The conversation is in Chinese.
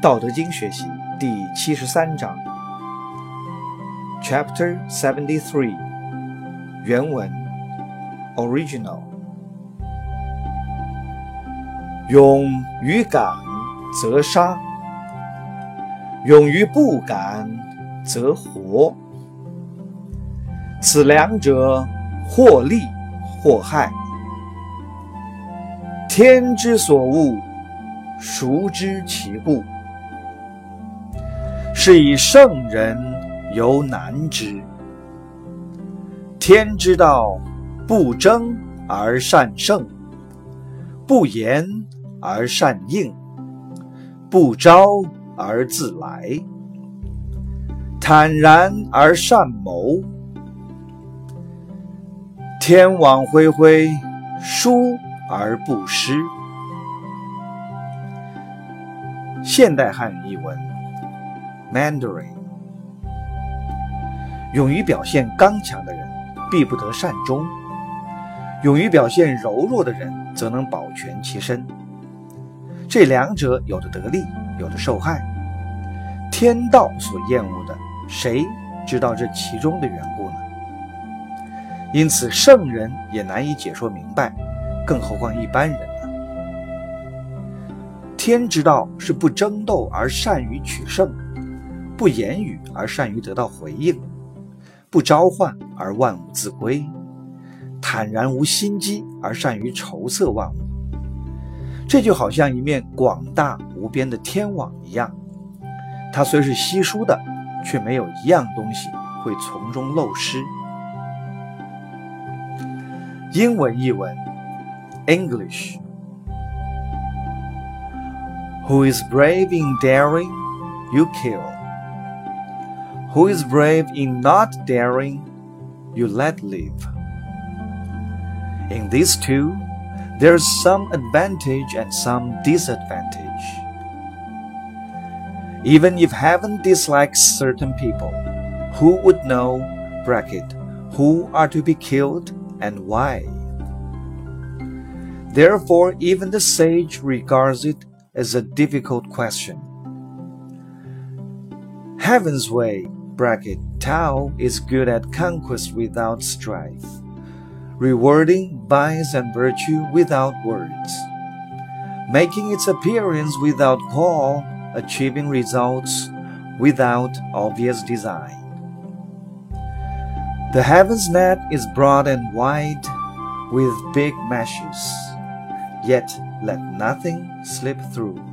道德经学习第七十三章，Chapter Seventy Three，原文，Original。勇于敢则杀，勇于不敢则活。此两者，或利或害。天之所恶，孰知其故？是以圣人犹难之。天之道，不争而善胜，不言而善应，不招而自来，坦然而善谋。天网恢恢，疏而不失。现代汉语译文。Mandarin，勇于表现刚强的人，必不得善终；勇于表现柔弱的人，则能保全其身。这两者有的得利，有的受害。天道所厌恶的，谁知道这其中的缘故呢？因此，圣人也难以解说明白，更何况一般人呢？天之道是不争斗而善于取胜。不言语而善于得到回应，不召唤而万物自归，坦然无心机而善于筹策万物。这就好像一面广大无边的天网一样，它虽是稀疏的，却没有一样东西会从中漏失。英文译文：English，Who is brave in daring, you kill. Who is brave in not daring, you let live. In these two, there's some advantage and some disadvantage. Even if heaven dislikes certain people, who would know, bracket, who are to be killed and why? Therefore, even the sage regards it as a difficult question. Heaven's way bracket Tao is good at conquest without strife, rewarding vice and virtue without words, making its appearance without call, achieving results without obvious design. The heaven's net is broad and wide, with big meshes, yet let nothing slip through.